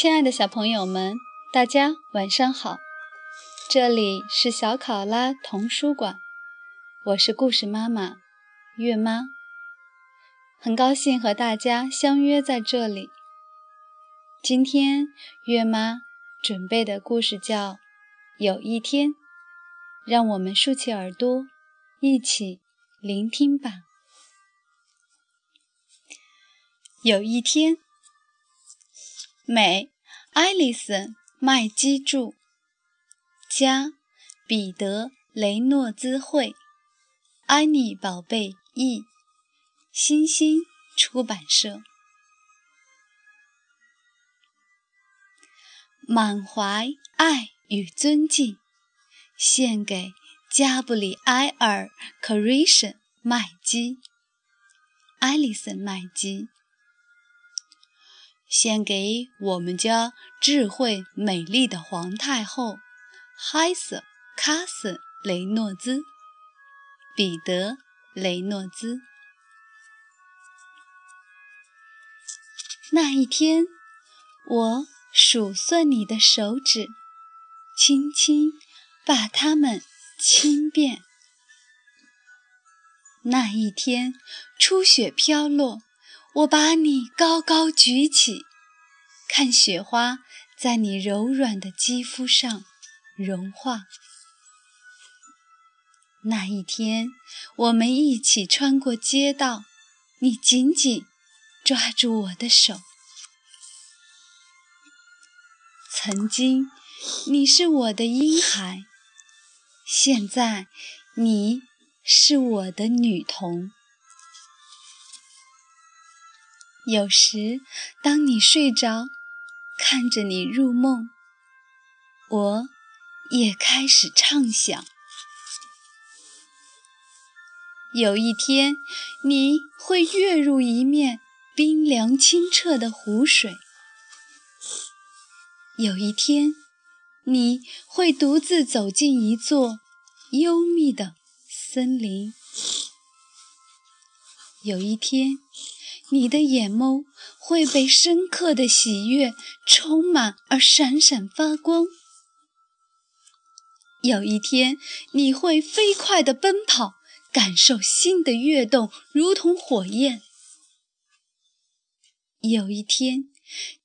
亲爱的小朋友们，大家晚上好！这里是小考拉童书馆，我是故事妈妈月妈，很高兴和大家相约在这里。今天月妈准备的故事叫《有一天》，让我们竖起耳朵，一起聆听吧。有一天。美，艾丽森·麦基著，加，彼得·雷诺兹绘，安妮宝贝译，新星出版社。满怀爱与尊敬，献给加布里埃尔·克瑞什·麦基，艾丽丝·麦基。献给我们家智慧美丽的皇太后，海瑟·卡斯·雷诺兹，彼得·雷诺兹。那一天，我数算你的手指，轻轻把它们轻遍。那一天，初雪飘落。我把你高高举起，看雪花在你柔软的肌肤上融化。那一天，我们一起穿过街道，你紧紧抓住我的手。曾经，你是我的婴孩，现在，你是我的女童。有时，当你睡着，看着你入梦，我也开始畅想。有一天，你会跃入一面冰凉清澈的湖水；有一天，你会独自走进一座幽密的森林；有一天，你的眼眸会被深刻的喜悦充满而闪闪发光。有一天，你会飞快地奔跑，感受心的跃动如同火焰。有一天，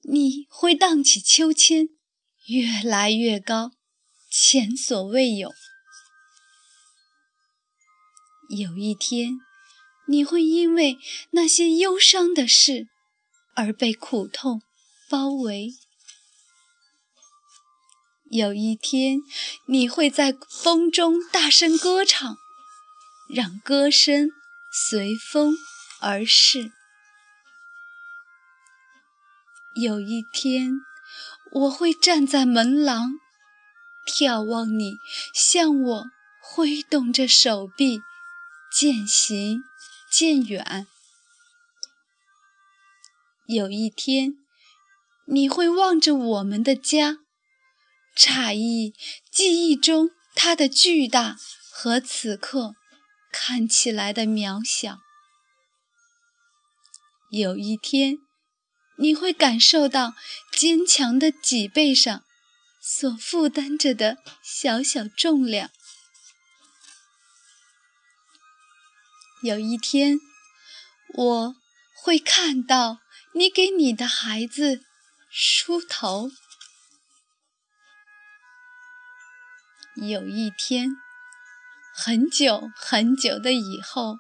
你会荡起秋千，越来越高，前所未有。有一天。你会因为那些忧伤的事而被苦痛包围。有一天，你会在风中大声歌唱，让歌声随风而逝。有一天，我会站在门廊，眺望你向我挥动着手臂，渐行。渐远。有一天，你会望着我们的家，诧异记忆中它的巨大和此刻看起来的渺小。有一天，你会感受到坚强的脊背上所负担着的小小重量。有一天，我会看到你给你的孩子梳头。有一天，很久很久的以后，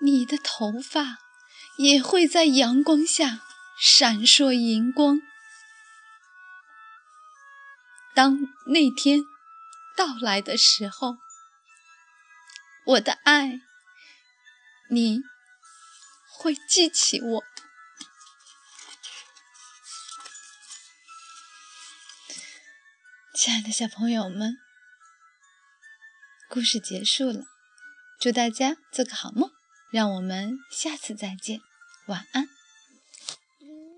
你的头发也会在阳光下闪烁银光。当那天到来的时候，我的爱。你会记起我，亲爱的小朋友们。故事结束了，祝大家做个好梦，让我们下次再见，晚安。